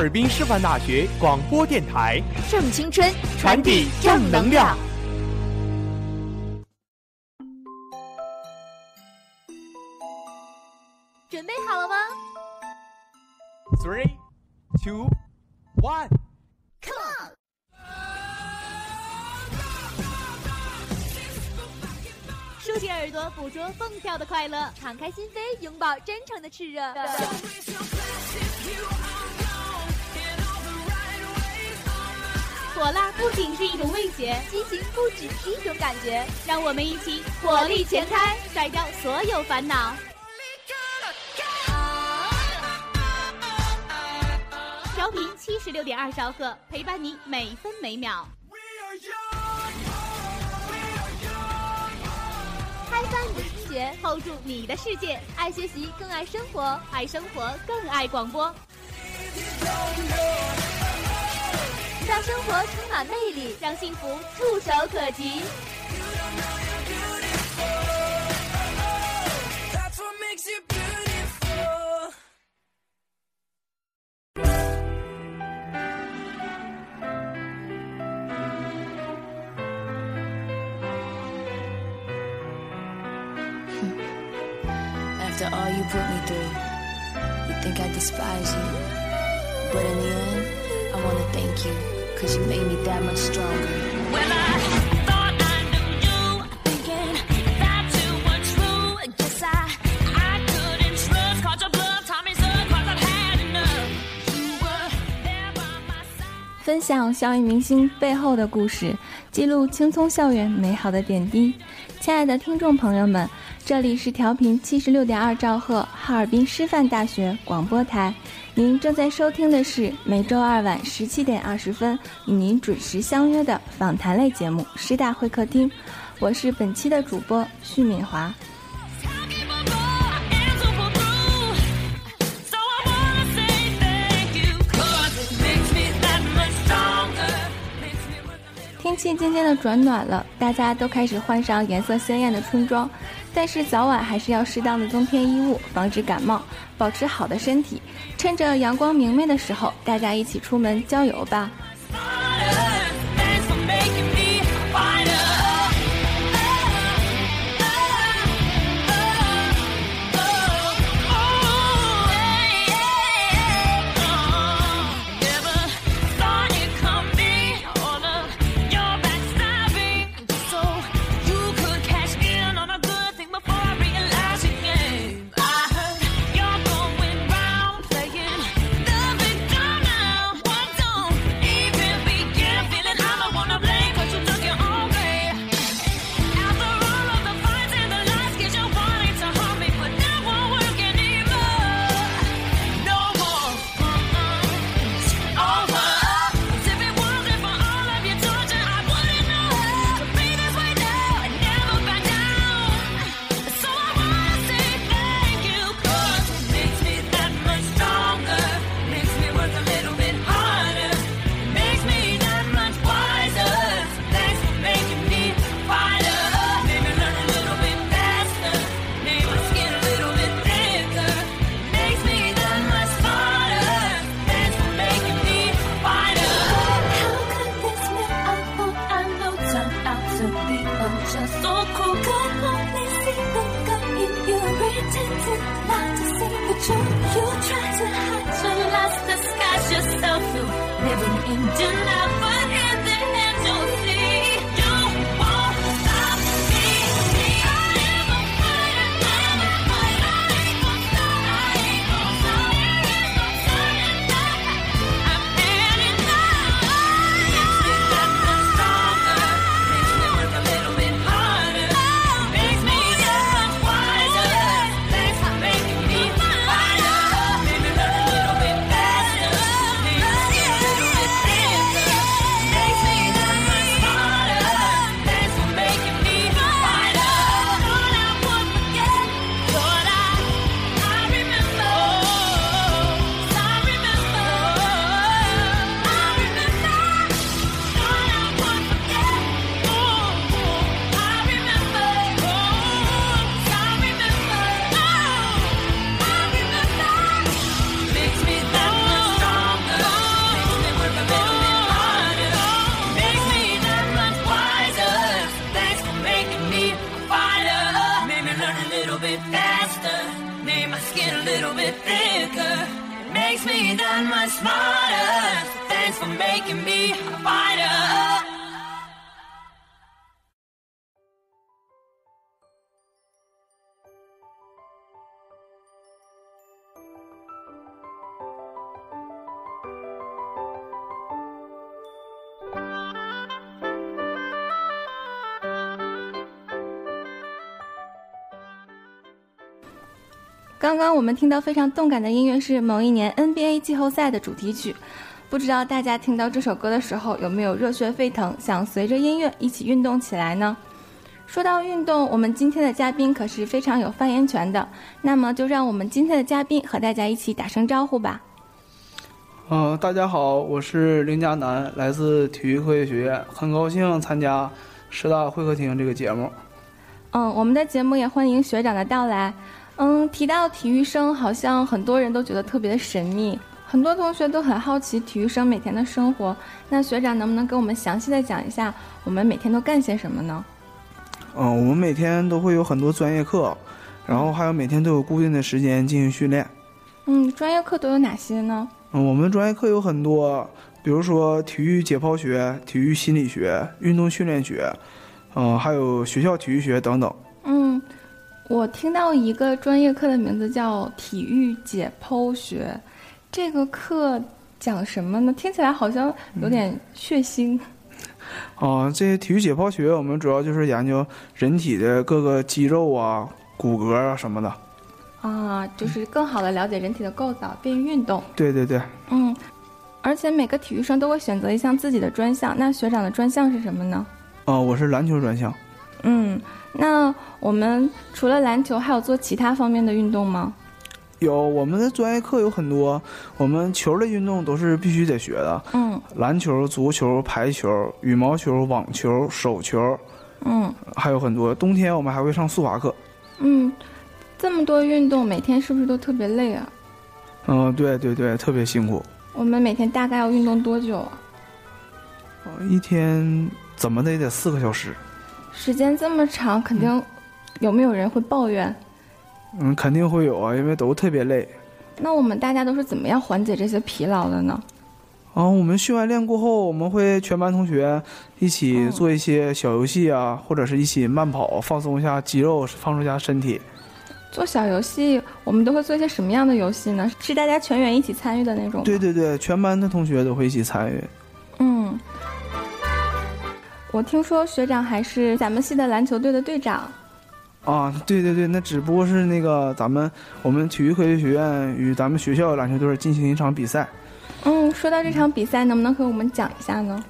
尔滨师范大学广播电台，正青春，传递正能量。准备好了吗 Three, two, one。？Come on！竖起耳朵，捕捉蹦跳的快乐，敞开心扉，拥抱真诚的炽热。火辣不仅是一种味觉，激情不只是一种感觉。让我们一起火力全开，甩掉所有烦恼。调频七十六点二兆赫，陪伴你每分每秒。开翻你的听觉，hold 住你的世界。爱学习，更爱生活；爱生活，更爱广播。让生活充满魅力，让幸福触手可及。That's what makes it beautiful. After all you put me through, you think I despise you. But in the end, I want to thank you, cause you made me that much stronger. Well, I thought I knew you, thinking that you were true. Guess I, I couldn't trust, caught your bluff, taught me so, cause I've had enough. You were there by my side. 分享校园明星背后的故事，记录青葱校园美好的点滴。亲爱的听众朋友们，这里是调频七十六点二兆赫哈尔滨师范大学广播台，您正在收听的是每周二晚十七点二十分与您准时相约的访谈类节目师大会客厅。我是本期的主播徐敏华。天气渐渐的转暖了大家都开始换上颜色鲜艳的春装但是早晚还是要适当的增添衣物防止感冒。保持好的身体。趁着阳光明媚的时候，大家一起出门郊游吧。刚刚我们听到非常动感的音乐是某一年 NBA 季后赛的主题曲，不知道大家听到这首歌的时候有没有热血沸腾，想随着音乐一起运动起来呢？说到运动，我们今天的嘉宾可是非常有发言权的，那么就让我们今天的嘉宾和大家一起打声招呼吧。嗯、大家好，我是林佳楠，来自体育科学学院，很高兴参加师大会客厅这个节目。嗯，我们的节目也欢迎学长的到来。嗯，提到体育生，好像很多人都觉得特别的神秘，很多同学都很好奇体育生每天的生活。那学长能不能给我们详细的讲一下，我们每天都干些什么呢？嗯、我们每天都会有很多专业课，然后还有每天都有固定的时间进行训练。嗯，专业课都有哪些呢？嗯，我们专业课有很多，比如说体育解剖学、体育心理学、运动训练学，嗯、还有学校体育学等等。嗯，我听到一个专业课的名字叫体育解剖学，这个课讲什么呢？听起来好像有点血腥。啊、这些体育解剖学我们主要就是研究人体的各个肌肉啊、骨骼啊什么的。啊，就是更好的了解人体的构造，便于运动。对对对，嗯，而且每个体育生都会选择一项自己的专项。那学长的专项是什么呢？啊、我是篮球专项。嗯，那我们除了篮球，还有做其他方面的运动吗？有我们的专业课有很多，我们球类运动都是必须得学的，嗯篮球、足球、排球、羽毛球、网球、手球，嗯还有很多。冬天我们还会上速滑课。嗯，这么多运动，每天是不是都特别累啊？嗯、对对对，特别辛苦。我们每天大概要运动多久啊？呃一天怎么的也得四个小时。时间这么长，肯定有没有人会抱怨？嗯，肯定会有啊，因为都特别累。那我们大家都是怎么样缓解这些疲劳的呢？啊，我们训完练过后，我们会全班同学一起嗯做一些小游戏啊，或者是一起慢跑，放松一下肌肉，放松一下身体。做小游戏，我们都会做一些什么样的游戏呢？是大家全员一起参与的那种？对对对，全班的同学都会一起参与。嗯，我听说学长还是咱们系的篮球队的队长。啊，对对对，那只不过是那个咱们我们体育科学学院与咱们学校篮球队进行一场比赛。嗯，说到这场比赛，能不能和我们讲一下呢？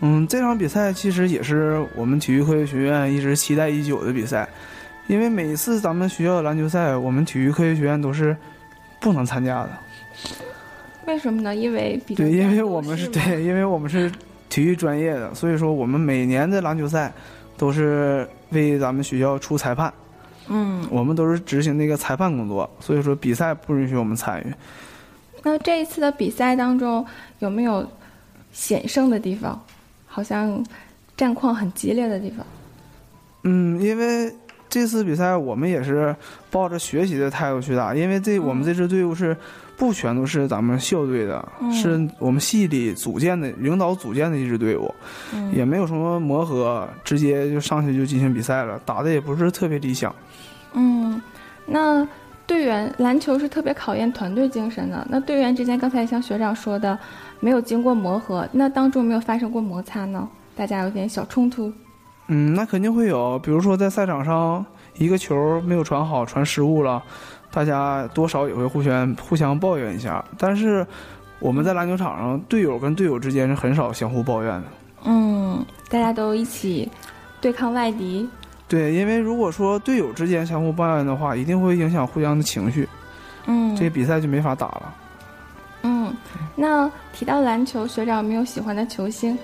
嗯，这场比赛其实也是我们体育科学学院一直期待已久的比赛，因为每一次咱们学校的篮球赛，我们体育科学学院都是不能参加的。为什么呢？因为比对，因为我们是对，因为我们是体育专业的，所以说我们每年的篮球赛都是为咱们学校出裁判，嗯，我们都是执行那个裁判工作，所以说比赛不允许我们参与。那这一次的比赛当中有没有险胜的地方？好像战况很激烈的地方。嗯，因为这次比赛我们也是抱着学习的态度去打，因为这我们这支队伍是不全都是咱们校队的，嗯是我们系里组建的领导组建的一支队伍，嗯也没有什么磨合，直接就上去就进行比赛了，打的也不是特别理想。嗯，那队员篮球是特别考验团队精神的。那队员之间，刚才像学长说的，没有经过磨合，那当中没有发生过摩擦呢？大家有点小冲突。嗯，那肯定会有，比如说在赛场上一个球没有传好，传失误了，大家多少也会互相互相抱怨一下。但是我们在篮球场上，队友跟队友之间是很少相互抱怨的。嗯，大家都一起对抗外敌。对，因为如果说队友之间相互抱怨的话，一定会影响互相的情绪，嗯，这比赛就没法打了。嗯，那提到篮球，学长有没有喜欢的球星？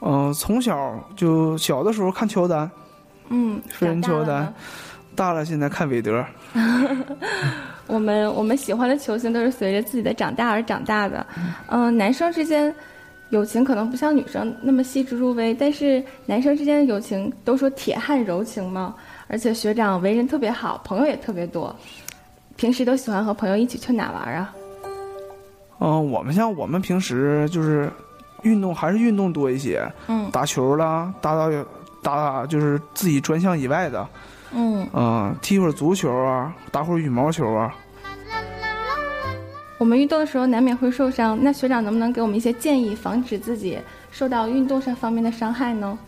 嗯、从小就小的时候看乔丹，嗯，飞人乔丹长大了现在看韦德。我们我们喜欢的球星都是随着自己的长大而长大的。嗯、男生之间友情可能不像女生那么细致入微，但是男生之间的友情都说铁汉柔情嘛。而且学长为人特别好，朋友也特别多。平时都喜欢和朋友一起去哪玩啊？嗯、我们像我们平时就是运动还是运动多一些，嗯打球啦，打打打打就是自己专项以外的，嗯，嗯、踢会儿足球啊，打会儿羽毛球啊。我们运动的时候难免会受伤，那学长能不能给我们一些建议，防止自己受到运动上方面的伤害呢？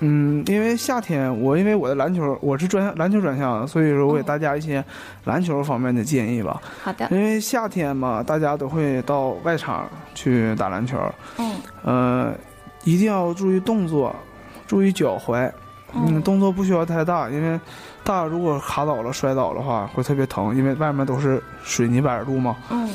嗯，因为夏天我因为我的篮球我是专项篮球专项的，所以说我给哦大家一些篮球方面的建议吧。好的，因为夏天嘛，大家都会到外场去打篮球，嗯呃，一定要注意动作，注意脚踝，嗯，动作不需要太大，因为大如果卡倒了摔倒的话会特别疼，因为外面都是水泥板路嘛。嗯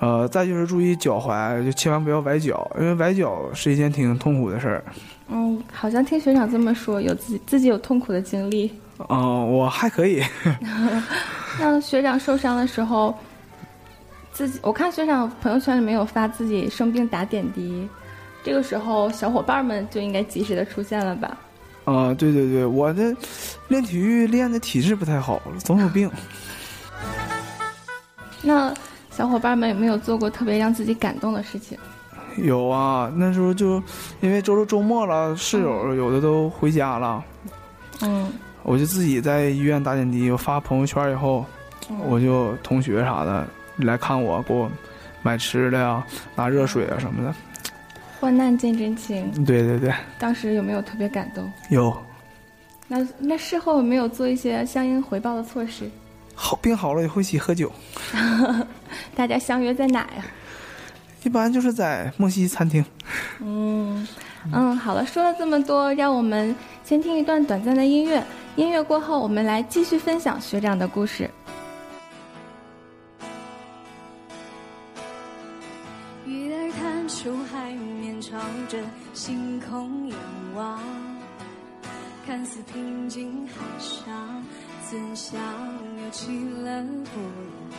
呃，再就是注意脚踝，就千万不要崴脚，因为崴脚是一件挺痛苦的事儿。嗯，好像听学长这么说，有自己自己有痛苦的经历。嗯、我还可以。那学长受伤的时候，自己我看学长朋友圈里面有发自己生病打点滴，这个时候小伙伴们就应该及时的出现了吧？啊、对对对，我这练体育练的体质不太好，总有病。那小伙伴们有没有做过特别让自己感动的事情？有啊，那时候就因为周六周末了，室友有的都回家了，嗯，我就自己在医院打点滴。我发朋友圈以后，我就同学啥的来看我，给我买吃的呀，拿热水啊什么的。患难见真情，对对对，当时有没有特别感动？有那那事后有没有做一些相应回报的措施？好病好了以后一起喝酒，大家相约在哪呀？一般就是在莫西餐厅。嗯嗯，好了，说了这么多，让我们先听一段短暂的音乐。音乐过后，我们来继续分享学长的故事。鱼儿探出海朝着星空仰望，看似平静海上，怎想又起了波浪？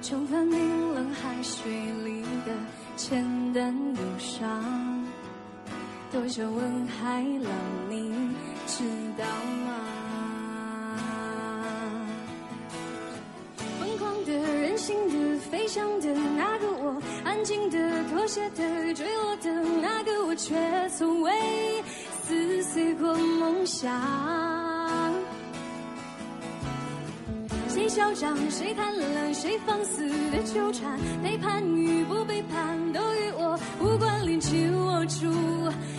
重返冰冷海水里的浅淡忧伤，多想问海浪，你知道吗？的、妥协的、坠落的那个我，却从未撕碎过梦想。谁嚣张，谁贪婪，谁放肆的纠缠，背叛与不背叛都与我无关，连紧握住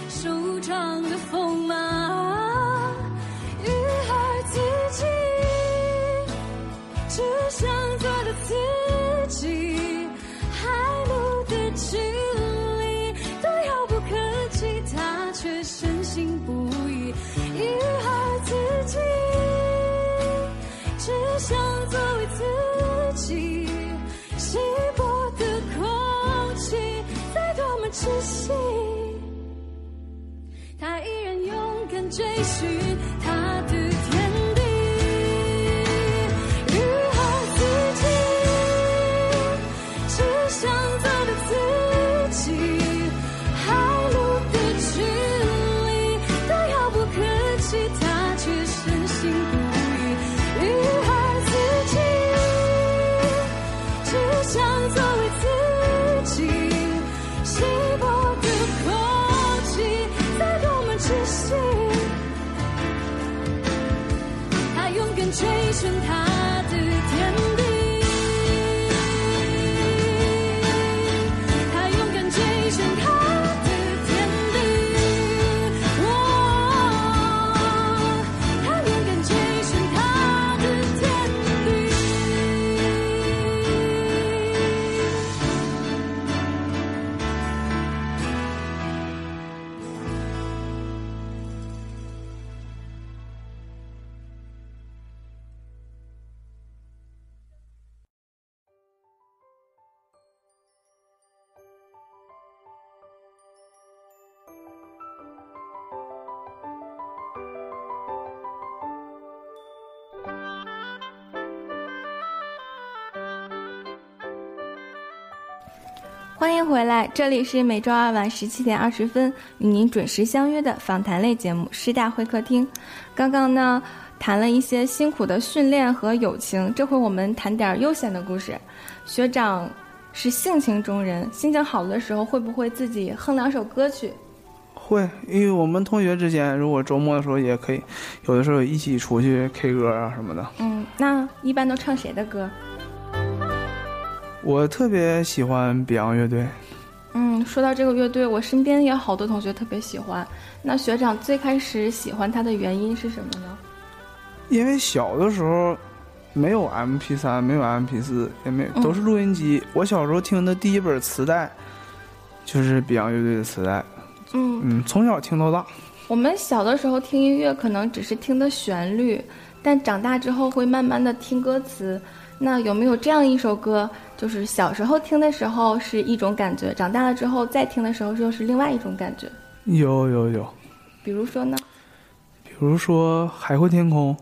手掌的锋芒。鱼儿自己。只想做的自追寻。回来，这里是每周二晚十七点二十分与您准时相约的访谈类节目《师大会客厅》。刚刚呢，谈了一些辛苦的训练和友情，这回我们谈点悠闲的故事。学长是性情中人，心情好的时候会不会自己哼两首歌曲？会，因为我们同学之间，如果周末的时候也可以，有的时候一起出去 K 歌啊什么的。嗯，那一般都唱谁的歌？我特别喜欢 Beyond 乐队，嗯，说到这个乐队，我身边也有好多同学特别喜欢。那学长最开始喜欢他的原因是什么呢？因为小的时候没有 MP 三没有 MP 四也没都是录音机。我小时候听的第一本磁带就是 Beyond 乐队的磁带，嗯，嗯，从小听到大。我们小的时候听音乐可能只是听的旋律，但长大之后会慢慢的听歌词。那有没有这样一首歌，就是小时候听的时候是一种感觉，长大了之后再听的时候又是另外一种感觉？有有有，比如说呢？比如说《海阔天空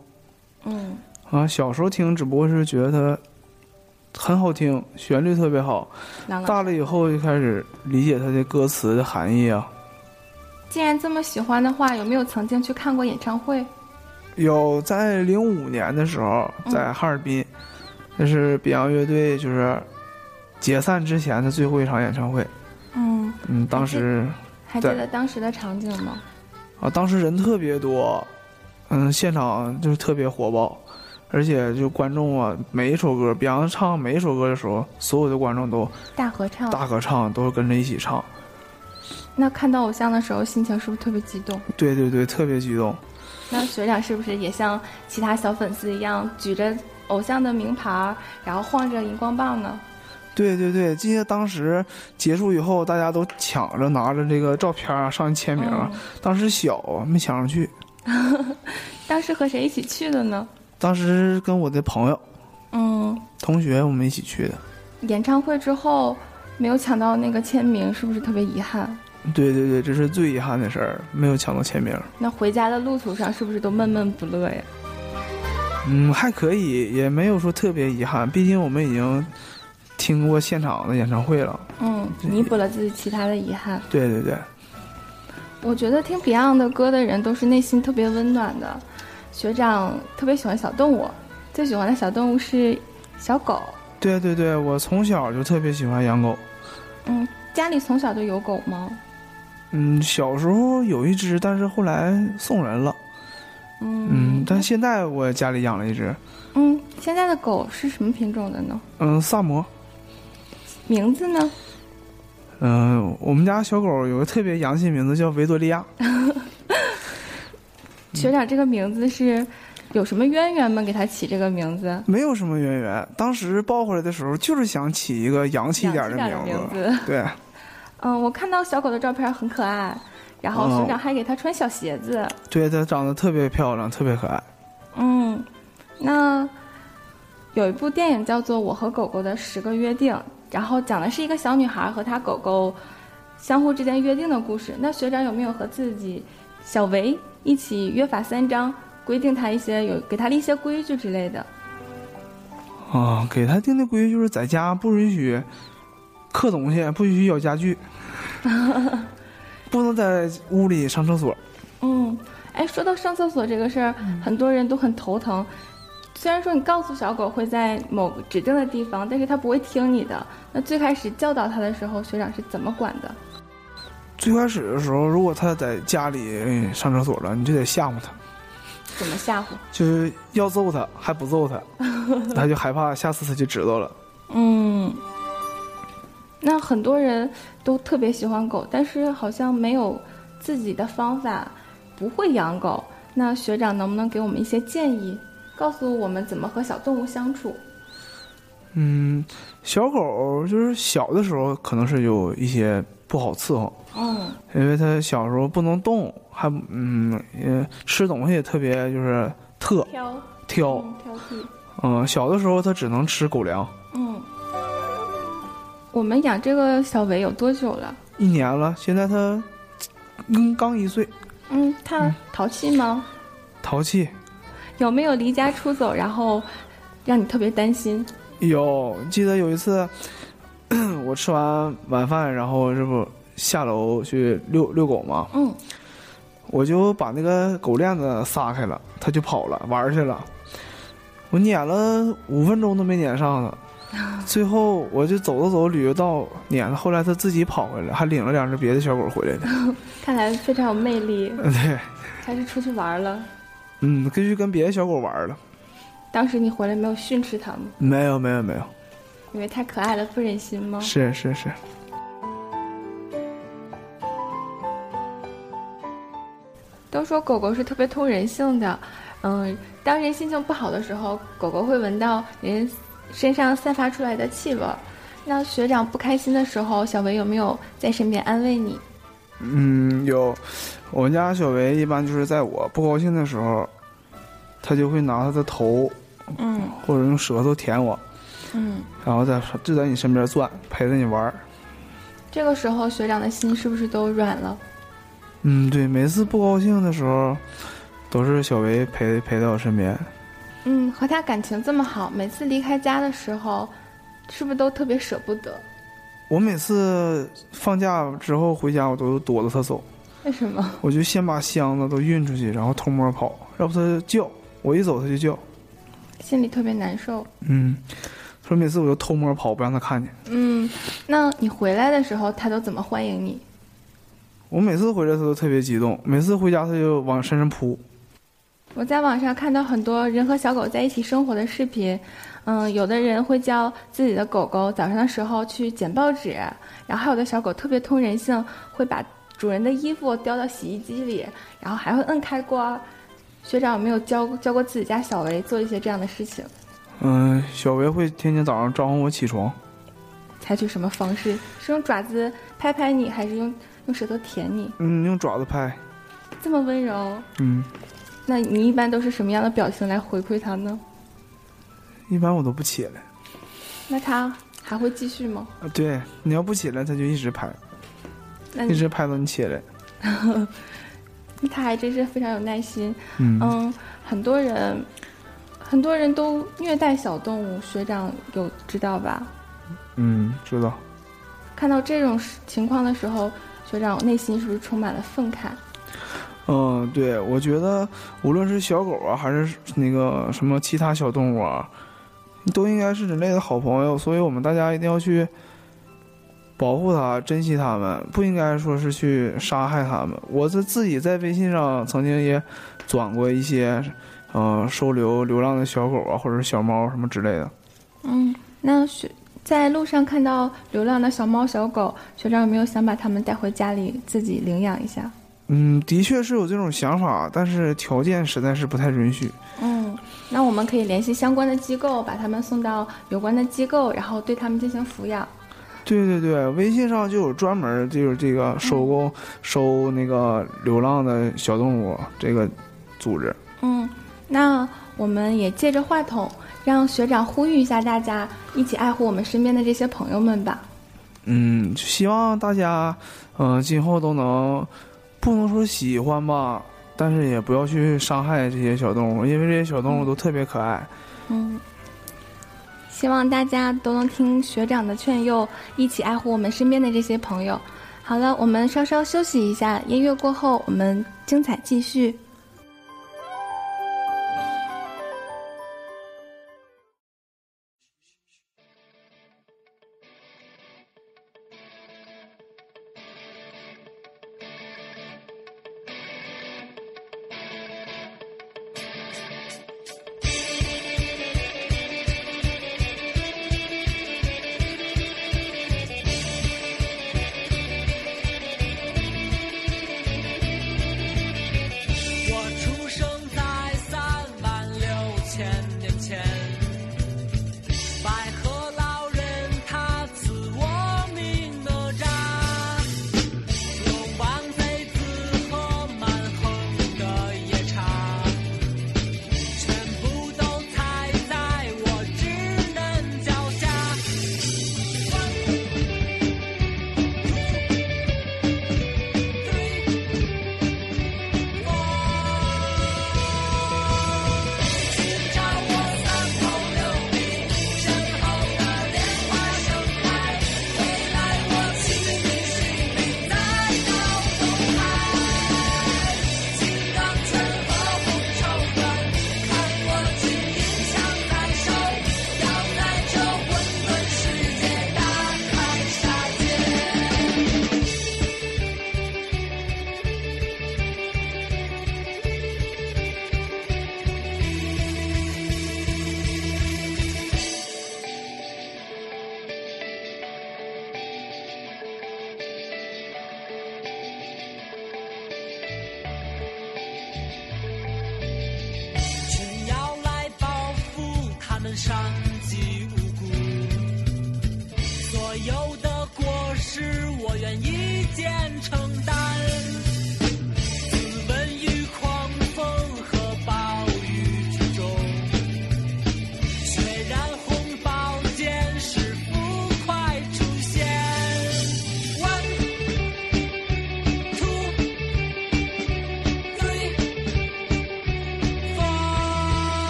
嗯》啊，小时候听只不过是觉得它很好听，旋律特别好。大了以后就开始理解它的歌词的含义啊。既然这么喜欢的话，有没有曾经去看过演唱会？有在零五年的时候，在哈尔滨，那是 Beyond 乐队就是解散之前的最后一场演唱会。嗯，嗯，当时还记对得当时的场景吗？啊，当时人特别多，嗯，现场就是特别火爆，而且就观众啊，每一首歌 Beyond 唱每一首歌的时候，所有的观众都大合唱。大合唱，都是跟着一起唱。那看到偶像的时候，心情是不是特别激动？对对对，特别激动。那学长是不是也像其他小粉丝一样，举着偶像的名牌儿，然后晃着荧光棒呢？对对对，记得当时结束以后，大家都抢着拿着这个照片啊上去签名啊。当时小啊，没抢上去。当时和谁一起去的呢？当时跟我的朋友、嗯，同学我们一起去的。演唱会之后没有抢到那个签名，是不是特别遗憾？对对对，这是最遗憾的事儿，没有抢到签名。那回家的路途上是不是都闷闷不乐呀？嗯，还可以，也没有说特别遗憾，毕竟我们已经听过现场的演唱会了。嗯，弥补了自己其他的遗憾。对对对，我觉得听 Beyond 的歌的人都是内心特别温暖的。学长特别喜欢小动物，最喜欢的小动物是小狗。对对对，我从小就特别喜欢养狗。嗯，家里从小就有狗吗？嗯，小时候有一只，但是后来送人了。嗯嗯，但现在我家里养了一只，嗯，现在的狗是什么品种的呢？嗯，萨摩。名字呢？嗯，我们家小狗有个特别洋气名字叫维多利亚。学长这个名字是有什么渊源吗？给它起这个名字？没有什么渊源，当时抱回来的时候就是想起一个洋气一点的名字对，嗯，我看到小狗的照片很可爱，然后哦学长还给它穿小鞋子。对，它长得特别漂亮，特别可爱。嗯，那有一部电影叫做《我和狗狗的十个约定》，然后讲的是一个小女孩和她狗狗相互之间约定的故事。那学长有没有和自己小维一起约法三章，规定他一些有给他立一些规矩之类的？啊，给他定的规矩就是在家不允许刻东西，不允许咬家具，不能在屋里上厕所。嗯，哎，说到上厕所这个事儿，很多人都很头疼。虽然说你告诉小狗会在某个指定的地方，但是它不会听你的。那最开始教导它的时候，学长是怎么管的？最开始的时候，如果他在家里哎上厕所了，你就得吓唬他，怎么吓唬？就是要揍它还不揍它，它就害怕，下次它就知道了。嗯，那很多人都特别喜欢狗，但是好像没有自己的方法，不会养狗。那学长能不能给我们一些建议，告诉我们怎么和小动物相处？嗯，小狗就是小的时候可能是有一些不好伺候，嗯因为它小时候不能动，还嗯也吃东西也特别就是特挑挑，嗯挑剔。嗯，小的时候它只能吃狗粮，嗯，我们养这个小维有多久了？一年了，现在它嗯刚一岁，嗯，它淘气吗？淘气。有没有离家出走，然后让你特别担心？有，记得有一次，我吃完晚饭，然后这不下楼去遛遛狗吗？嗯，我就把那个狗链子撒开了，它就跑了，玩儿去了。我撵了五分钟都没撵上呢，最后我就走着走旅游到撵了，后来它自己跑回来，还领了两只别的小狗回来的。看来非常有魅力，对，他是出去玩了。嗯，跟去跟别的小狗玩了。当时你回来没有训斥它吗？没有，没有，没有，因为太可爱了，不忍心吗？是是是。都说狗狗是特别通人性的，嗯，当人心情不好的时候，狗狗会闻到人身上散发出来的气味儿。那学长不开心的时候，小维有没有在身边安慰你？嗯，有，我们家小维一般就是在我不高兴的时候，他就会拿他的头嗯或者用舌头舔我，嗯，然后在就在你身边转，陪着你玩儿。这个时候学长的心是不是都软了？嗯，对，每次不高兴的时候，都是小维陪陪在我身边。嗯，和他感情这么好，每次离开家的时候，是不是都特别舍不得？我每次放假之后回家，我都躲着他走，为什么？我就先把箱子都运出去，然后偷摸跑，要不他叫，我一走他就叫。心里特别难受。嗯，所以每次我就偷摸跑，不让他看见。嗯，那你回来的时候，他都怎么欢迎你？我每次回来他都特别激动，每次回家他就往身上扑。我在网上看到很多人和小狗在一起生活的视频，嗯，有的人会教自己的狗狗早上的时候去捡报纸，然后还有的小狗特别通人性，会把主人的衣服叼到洗衣机里，然后还会摁开关。学长有没有教教过自己家小维做一些这样的事情？嗯，小维会天天早上招唤我起床。采取什么方式？是用爪子拍拍你，还是用用舌头舔你？嗯，用爪子拍。这么温柔，嗯，那你一般都是什么样的表情来回馈他呢？一般我都不起来。那他还会继续吗？啊，对，你要不起来，他就一直拍，一直拍到你起来。他还真是非常有耐心。嗯很多人很多人都虐待小动物，学长有知道吧？嗯，知道。看到这种情况的时候，学长内心是不是充满了愤慨？嗯，对，我觉得无论是小狗啊，还是那个什么其他小动物啊，都应该是人类的好朋友，所以我们大家一定要去保护它、珍惜它们，不应该说是去杀害它们。我这自己在微信上曾经也转过一些，呃，收留流浪的小狗啊，或者是小猫什么之类的。嗯，那学在路上看到流浪的小猫小狗，学长有没有想把它们带回家里自己领养一下？嗯，的确是有这种想法，但是条件实在是不太允许。嗯，那我们可以联系相关的机构，把他们送到有关的机构，然后对他们进行抚养。对对对，微信上就有专门就是这个收购、收那个流浪的小动物这个组织。嗯，那我们也借着话筒，让学长呼吁一下大家，一起爱护我们身边的这些朋友们吧。嗯，希望大家，嗯、今后都能，不能说喜欢吧，但是也不要去伤害这些小动物，因为这些小动物都特别可爱。嗯，希望大家都能听学长的劝诱，一起爱护我们身边的这些朋友。好了，我们稍稍休息一下，音乐过后，我们精彩继续。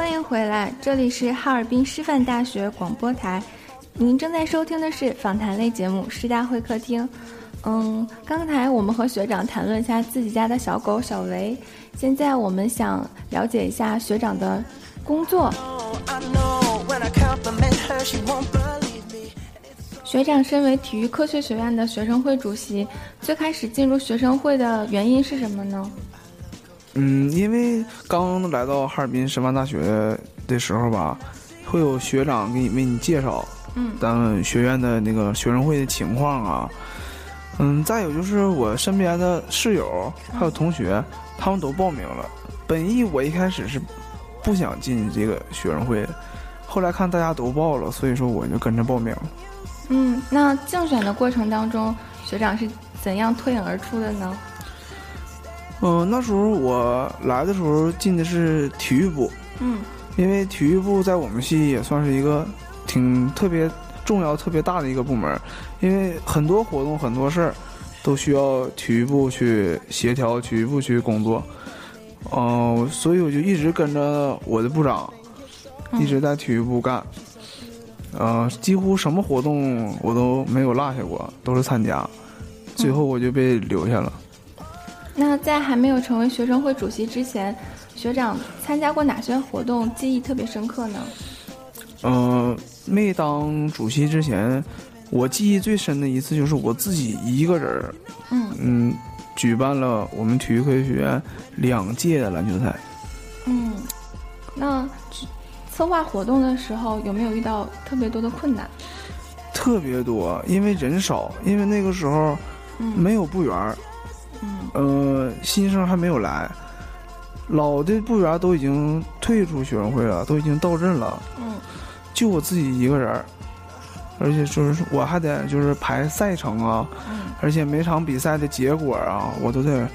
欢迎回来，这里是哈尔滨师范大学广播台，您正在收听的是访谈类节目《师大会客厅》。嗯，刚才我们和学长谈论一下自己家的小狗小维，现在我们想了解一下学长的工作。学长身为体育科学学院的学生会主席，最开始进入学生会的原因是什么呢？嗯，因为刚来到哈尔滨师范大学的时候吧，会有学长给你为你介绍，嗯咱们学院的那个学生会的情况啊，嗯，再有就是我身边的室友还有同学，他们都报名了。本意我一开始是不想进这个学生会的，后来看大家都报了，所以说我就跟着报名了。嗯，那竞选的过程当中，学长是怎样脱颖而出的呢？嗯，那时候我来的时候进的是体育部，嗯因为体育部在我们系也算是一个挺特别重要、特别大的一个部门，因为很多活动、很多事儿都需要体育部去协调、体育部去工作。哦、所以我就一直跟着我的部长，一直在体育部干。呃，几乎什么活动我都没有落下过，都是参加。最后我就被留下了。那在还没有成为学生会主席之前，学长参加过哪些活动记忆特别深刻呢？嗯、没当主席之前，我记忆最深的一次就是我自己一个人儿，嗯嗯，举办了我们体育科学学院两届的篮球赛。嗯，那策划活动的时候有没有遇到特别多的困难？特别多，因为人少，因为那个时候嗯没有部员儿，嗯呃，新生还没有来，老的部员都已经退出学生会了，都已经到任了，嗯。就我自己一个人，而且就是我还得就是排赛程啊，嗯。而且每场比赛的结果啊，我都得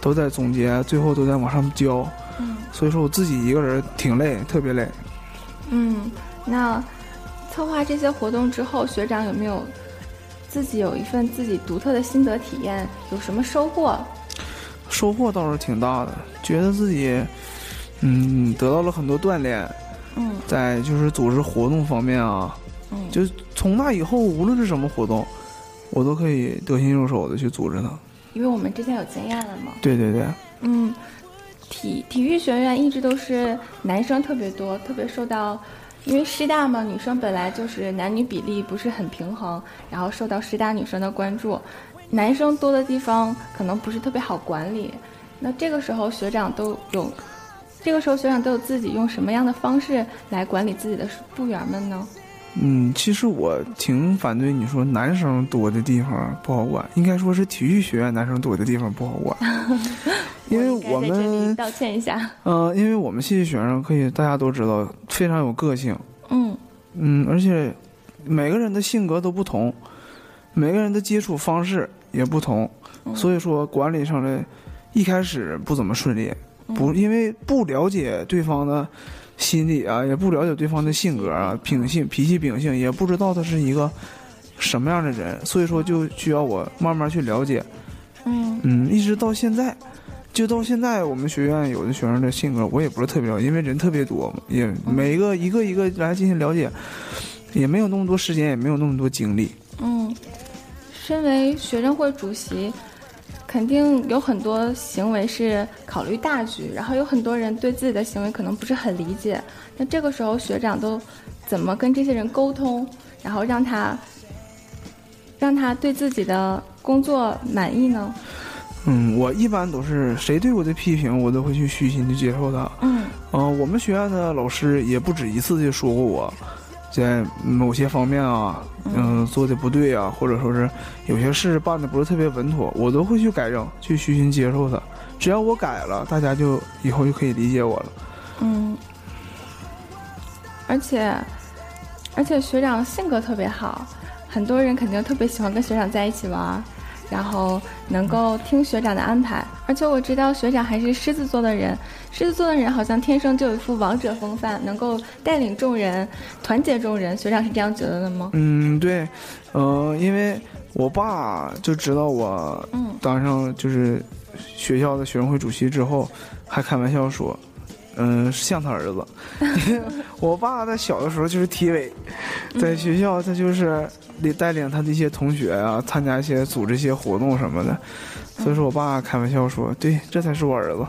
都在总结，最后都在往上交，嗯。所以说我自己一个人挺累，特别累。嗯，那策划这些活动之后，学长有没有自己有一份自己独特的心得体验？有什么收获？收获倒是挺大的，觉得自己嗯得到了很多锻炼，嗯在就是组织活动方面啊，嗯，就从那以后无论是什么活动，我都可以得心应手的去组织它。因为我们之前有经验了嘛。对对对，嗯，体体育学院一直都是男生特别多，特别受到因为师大嘛，女生本来就是男女比例不是很平衡，然后受到师大女生的关注，男生多的地方可能不是特别好管理。那这个时候学长都有，这个时候学长都有自己用什么样的方式来管理自己的部员们呢？嗯，其实我挺反对你说男生多的地方不好管，应该说是体育学院男生多的地方不好管，因为我们，道歉一下。呃，因为我们戏剧学生可以大家都知道非常有个性，嗯嗯，而且每个人的性格都不同，每个人的接触方式也不同，所以说管理上的一开始不怎么顺利，不因为不了解对方的心理啊，也不了解对方的性格啊、品性、脾气秉性，也不知道他是一个什么样的人，所以说就需要我慢慢去了解，嗯嗯，一直到现在。就到现在，我们学院有的学生的性格我也不是特别了解，因为人特别多嘛，也每一个一个一个来进行了解，也没有那么多时间，也没有那么多精力。嗯，身为学生会主席，肯定有很多行为是考虑大局，然后有很多人对自己的行为可能不是很理解。那这个时候学长都怎么跟这些人沟通，然后让他让他对自己的工作满意呢？嗯，我一般都是谁对我的批评，我都会去虚心的接受它。嗯呃、我们学院的老师也不止一次的说过我，在某些方面啊，嗯、做的不对啊，或者说是有些事办的不是特别稳妥，我都会去改正，去虚心接受它。只要我改了，大家就以后就可以理解我了。嗯，而且而且学长性格特别好，很多人肯定特别喜欢跟学长在一起玩儿，然后能够听学长的安排。而且我知道学长还是狮子座的人，狮子座的人好像天生就有一副王者风范，能够带领众人、团结众人。学长是这样觉得的吗？嗯，对，呃，因为我爸就知道我嗯当上就是学校的学生会主席之后，还开玩笑说，嗯、像他儿子。我爸在小的时候就是体委，在学校他就是领带领他的一些同学啊，参加一些组织一些活动什么的，所以说我爸开玩笑说，对，这才是我儿子。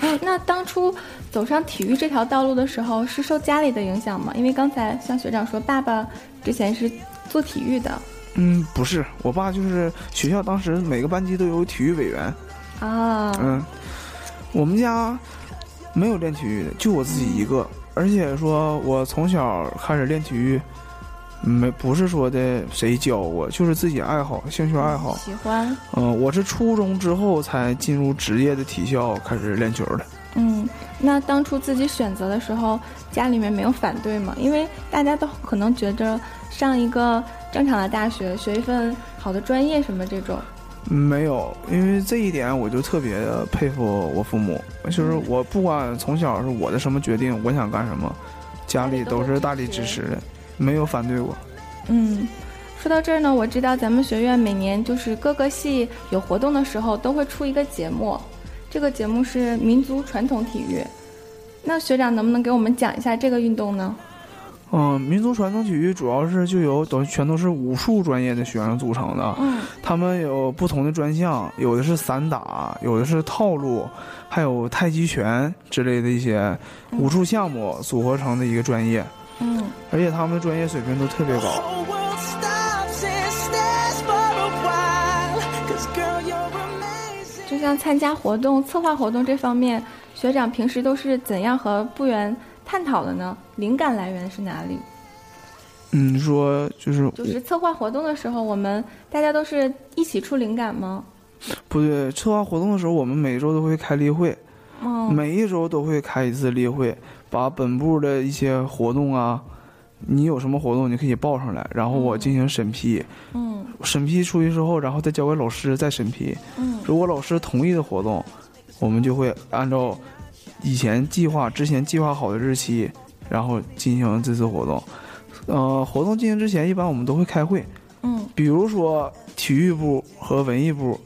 嗯，那当初走上体育这条道路的时候，是受家里的影响吗？因为刚才像学长说，爸爸之前是做体育的嗯，不是，我爸就是学校当时每个班级都有体育委员，啊。嗯，我们家没有练体育的，就我自己一个。而且说我从小开始练体育，没不是说的谁教我，就是自己爱好、兴趣爱好。喜欢。嗯，我是初中之后才进入职业的体校开始练球的。嗯，那当初自己选择的时候，家里面没有反对吗？因为大家都可能觉着上一个正常的大学，学一份好的专业什么这种。没有，因为这一点我就特别的佩服我父母，就是我不管从小是我的什么决定，我想干什么，家里都是大力支持的，没有反对过。嗯，说到这儿呢，我知道咱们学院每年就是各个系有活动的时候都会出一个节目，这个节目是民族传统体育。那学长能不能给我们讲一下这个运动呢？嗯，民族传统体育主要是就由都全都是武术专业的学生组成的，嗯。他们有不同的专项，有的是散打，有的是套路，还有太极拳之类的一些武术项目组合成的一个专业，嗯。而且他们的专业水平都特别高。就像参加活动、策划活动这方面，学长平时都是怎样和部员探讨的呢？灵感来源是哪里？嗯，说就是就是策划活动的时候，我们大家都是一起出灵感吗？不对，策划活动的时候，我们每周都会开例会，嗯每一周都会开一次例会，把本部的一些活动啊，你有什么活动你可以报上来，然后我进行审批。嗯审批出去之后，然后再交给老师再审批。嗯如果老师同意的活动，我们就会按照以前计划、之前计划好的日期，然后进行这次活动。呃，活动进行之前，一般我们都会开会，嗯比如说体育部和文艺部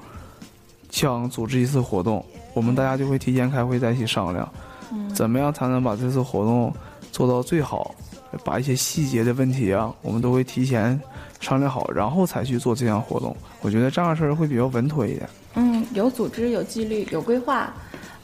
想组织一次活动，我们大家就会提前开会，在一起商量，嗯怎么样才能把这次活动做到最好，把一些细节的问题啊，我们都会提前商量好，然后才去做这项活动。我觉得这样的事儿会比较稳妥一点。嗯，有组织、有纪律、有规划。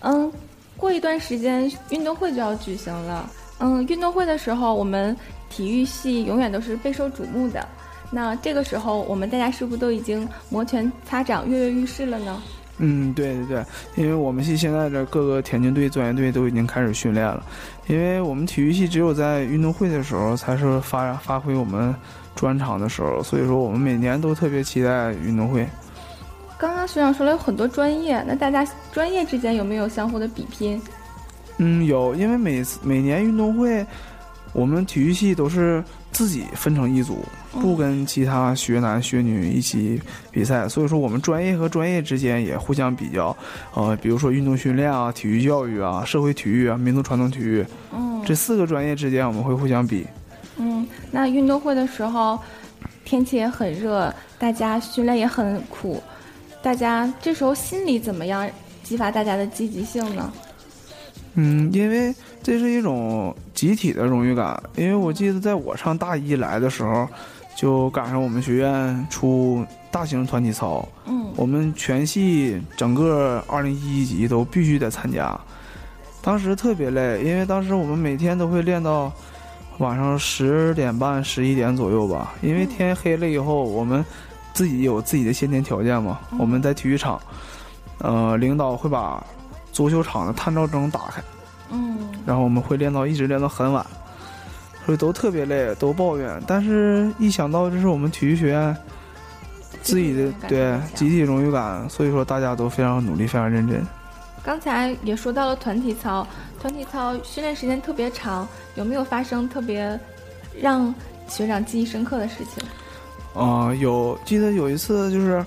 嗯，过一段时间运动会就要举行了，嗯，运动会的时候，我们体育系永远都是备受瞩目的。那这个时候，我们大家是不是都已经摩拳擦掌、跃跃欲试了呢？嗯，对对对，因为我们系现在的各个田径队、专业队都已经开始训练了，因为我们体育系只有在运动会的时候才是发发挥我们专长的时候，所以说我们每年都特别期待运动会。刚刚学长说了有很多专业，那大家专业之间有没有相互的比拼？嗯，有，因为每次每年运动会，我们体育系都是自己分成一组，不跟其他学男学女一起比赛，所以说我们专业和专业之间也互相比较，呃，比如说运动训练啊、体育教育啊、社会体育啊、民族传统体育，嗯这四个专业之间我们会互相比。嗯，那运动会的时候，天气也很热，大家训练也很苦，大家这时候心里怎么样激发大家的积极性呢？嗯，因为这是一种集体的荣誉感。因为我记得在我上大一来的时候，就赶上我们学院出大型团体操，嗯我们全系整个二零一一级都必须得参加。当时特别累，因为当时我们每天都会练到晚上十点半、十一点左右吧。因为天黑了以后，我们自己有自己的先天条件嘛，我们在体育场，呃，领导会把足球场的探照灯打开。嗯然后我们会练到一直练到很晚，所以都特别累，都抱怨。但是一想到这是我们体育学院自己的对集体荣誉感，所以说大家都非常努力，非常认真。刚才也说到了团体操，团体操训练时间特别长，有没有发生特别让学长记忆深刻的事情？啊、有记得有一次就是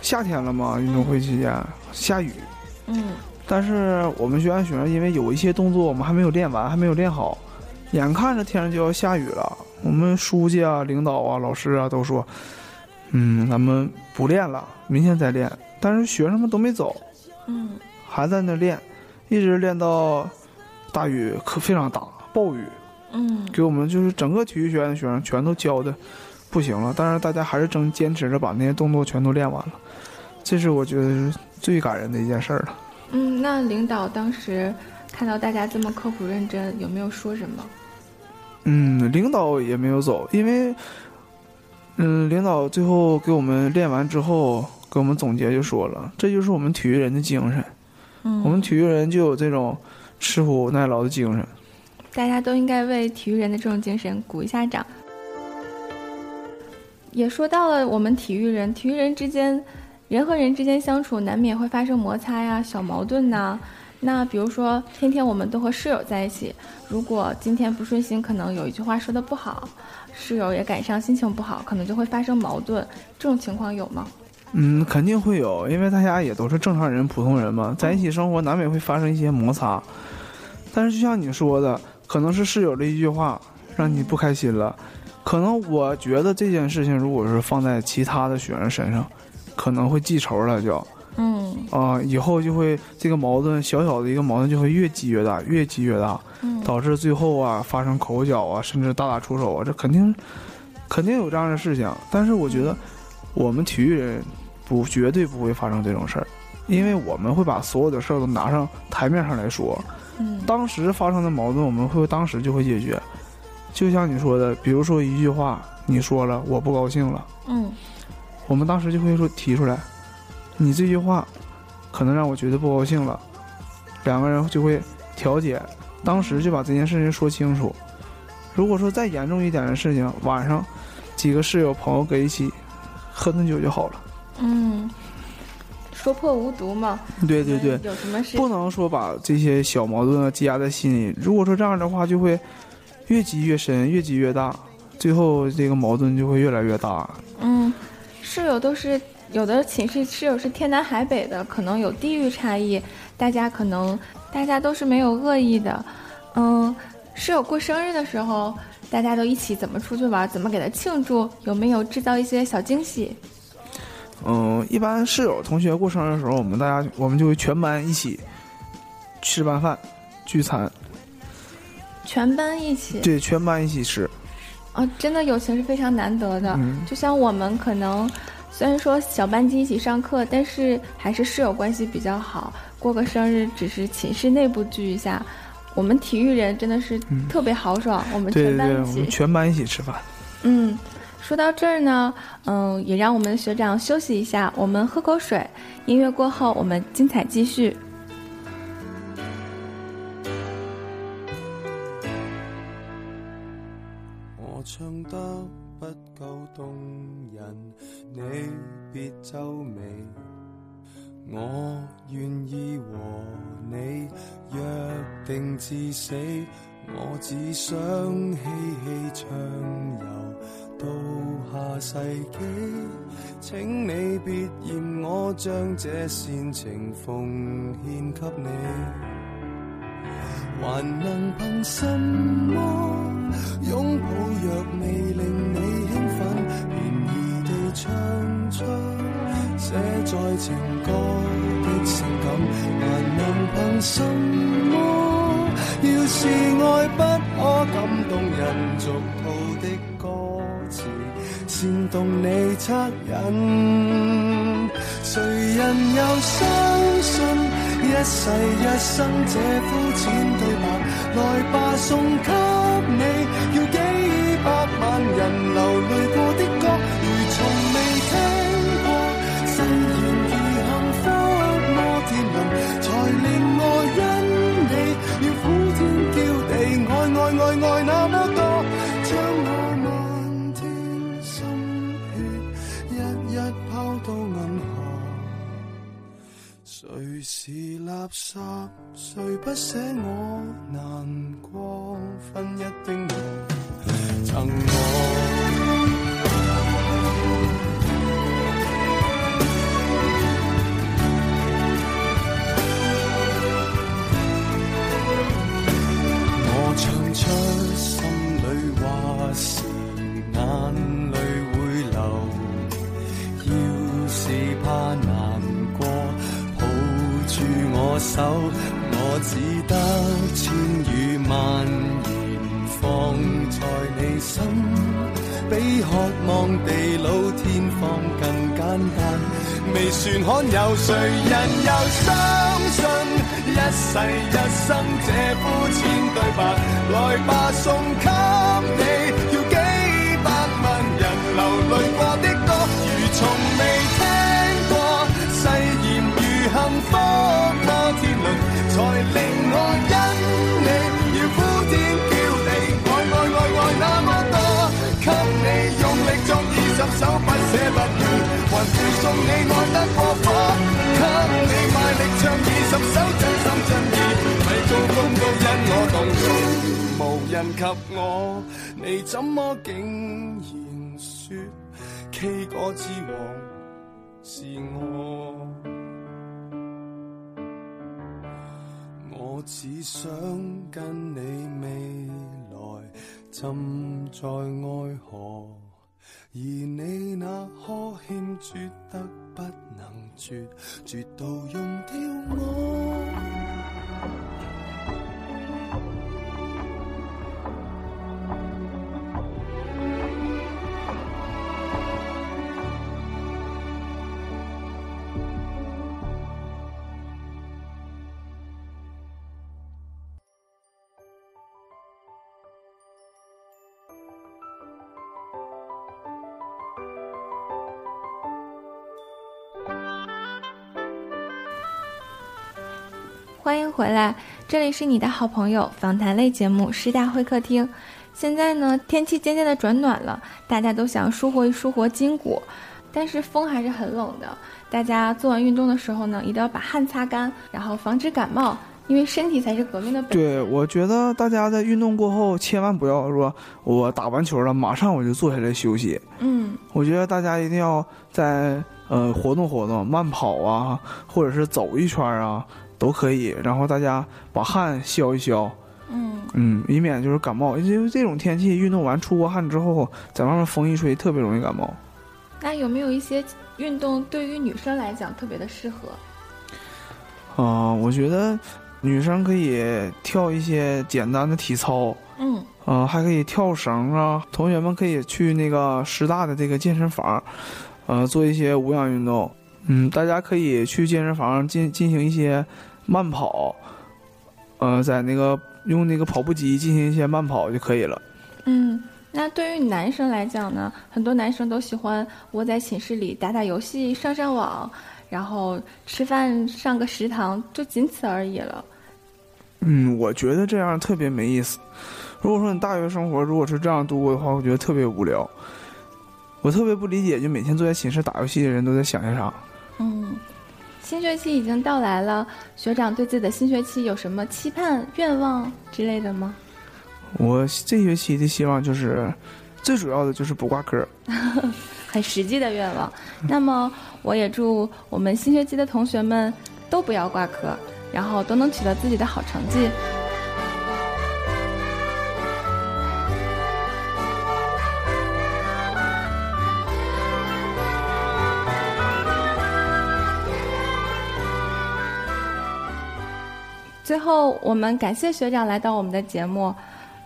夏天了嘛，运动会期间下雨，嗯但是我们学院学生因为有一些动作我们还没有练完，还没有练好，眼看着天上就要下雨了，我们书记啊、领导啊、老师啊都说，嗯，咱们不练了，明天再练。但是学生们都没走，嗯还在那练，一直练到大雨可非常大，暴雨，嗯给我们就是整个体育学院的学生全都教的不行了，但是大家还是争坚持着把那些动作全都练完了，这是我觉得是最感人的一件事儿了。嗯，那领导当时看到大家这么刻苦认真，有没有说什么？嗯，领导也没有走，因为，嗯，领导最后给我们练完之后，给我们总结就说了，这就是我们体育人的精神，嗯我们体育人就有这种吃苦耐劳的精神。大家都应该为体育人的这种精神鼓一下掌。也说到了我们体育人，体育人之间，人和人之间相处难免会发生摩擦呀、小矛盾呐。那比如说，天天我们都和室友在一起，如果今天不顺心，可能有一句话说的不好，室友也赶上心情不好，可能就会发生矛盾。这种情况有吗？嗯，肯定会有，因为大家也都是正常人、普通人嘛，在一起生活难免会发生一些摩擦。但是就像你说的，可能是室友的一句话让你不开心了，可能我觉得这件事情如果是放在其他的学生身上，可能会记仇了就。嗯啊、以后就会这个矛盾小小的一个矛盾就会越积越大，越积越大，嗯导致最后啊发生口角啊，甚至大打出手啊，这肯定肯定有这样的事情。但是我觉得我们体育人不绝对不会发生这种事儿，因为我们会把所有的事儿都拿上台面上来说。嗯当时发生的矛盾，我们会当时就会解决。就像你说的，比如说一句话，你说了我不高兴了，嗯我们当时就会说提出来，你这句话可能让我觉得不高兴了，两个人就会调解，当时就把这件事情说清楚。如果说再严重一点的事情，晚上几个室友朋友搁一起喝顿酒就好了。嗯，说破无毒嘛。对对对，有什么事不能说把这些小矛盾啊积压在心里。如果说这样的话，就会越积越深，越积越大，最后这个矛盾就会越来越大。嗯，室友都是有的寝室室友是天南海北的，可能有地域差异，大家可能大家都是没有恶意的。嗯，室友过生日的时候，大家都一起怎么出去玩，怎么给他庆祝，有没有制造一些小惊喜？嗯，一般室友同学过生日的时候，我们大家我们就会全班一起吃完饭聚餐，全班一起。对，全班一起吃。啊，真的友情是非常难得的。嗯就像我们可能虽然说小班级一起上课，但是还是室友关系比较好。过个生日只是寝室内部聚一下，我们体育人真的是特别豪爽，我们对对对，全班一起我们。全班一起吃饭。嗯，说到这儿呢，嗯，也让我们的学长休息一下，我们喝口水。音乐过后，我们精彩继续。動人，你别皱眉。我愿意和你约定至死，我只想嬉戏畅游到下世纪。请你别嫌我将这煽情奉献给你。还能凭什么拥抱？若未令你，唱出寫在情歌的性感。還能憑什麼？要是愛不可感動人俗套的歌詞，煽動你惻隱。誰人又相信？一世一生這膚淺對白，來吧送給你，要幾百萬誰有，誰人又相信一世一生这肤浅对白？来吧，送给你，要几百万人流泪过的歌，如从未听过。誓言如幸福摩天轮，才令我因你要呼天叫地，爱爱爱爱那么多，给你用力作二十首不舍不弃，还附送你爱得过火，人及我，你怎麼竟然說 K 歌之王是我？我只想跟你未來浸在愛河，而你那呵欠絕得不能絕，絕到用掉我。回来，这里是你的好朋友访谈类节目《师大会客厅》。现在呢，天气渐渐的转暖了，大家都想舒活一舒活筋骨，但是风还是很冷的。大家做完运动的时候呢，一定要把汗擦干，然后防止感冒，因为身体才是革命的本。对，我觉得大家在运动过后，千万不要说我打完球了，马上我就坐下来休息。嗯，我觉得大家一定要在呃活动活动，慢跑啊，或者是走一圈啊，都可以。然后大家把汗消一消，嗯嗯，以免就是感冒。因为这种天气，运动完出过汗之后，在外面风一吹，特别容易感冒。那有没有一些运动对于女生来讲特别的适合？啊、我觉得女生可以跳一些简单的体操，嗯啊、还可以跳绳啊。同学们可以去那个师大的这个健身房，呃，做一些无氧运动。嗯，大家可以去健身房进进行一些慢跑，呃，在那个用那个跑步机进行一些慢跑就可以了。嗯，那对于男生来讲呢，很多男生都喜欢窝在寝室里打打游戏、上上网，然后吃饭上个食堂，就仅此而已了。嗯，我觉得这样特别没意思。如果说你大学生活如果是这样度过的话，我觉得特别无聊。我特别不理解，就每天坐在寝室打游戏的人都在想些啥。嗯，新学期已经到来了，学长对自己的新学期有什么期盼、愿望之类的吗？我这学期的希望就是，最主要的就是不挂科。很实际的愿望。那么，我也祝我们新学期的同学们都不要挂科，然后都能取得自己的好成绩。最后，我们感谢学长来到我们的节目，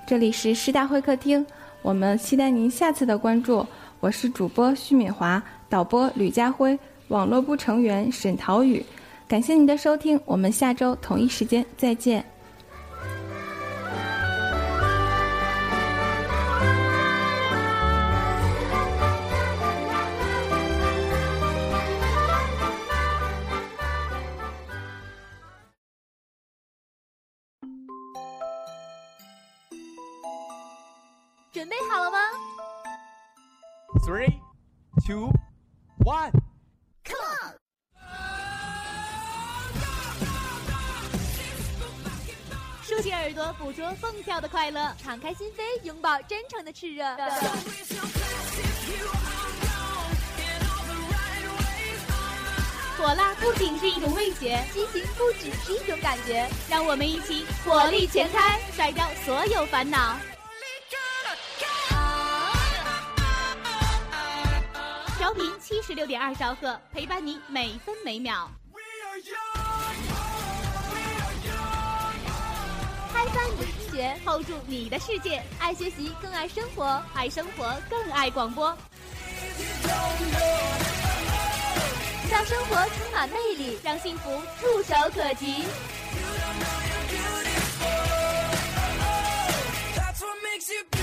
这里是师大会客厅，我们期待您下次的关注。我是主播徐敏华，导播吕家辉，网络部成员沈陶宇。感谢您的收听，我们下周同一时间再见。Two, one come!。竖起耳朵，捕捉蹦跳的快乐，敞开心扉，拥抱真诚的炽热。火辣不仅是一种味觉，激情不只是一种感觉。让我们一起火力全开，甩掉所有烦恼。七十六点二兆赫陪伴你每分每秒。开翻你的听觉，hold 住你的世界，爱学习更爱生活，爱生活更爱广播。让生活充满魅力，让幸福触手可及。You don't know you're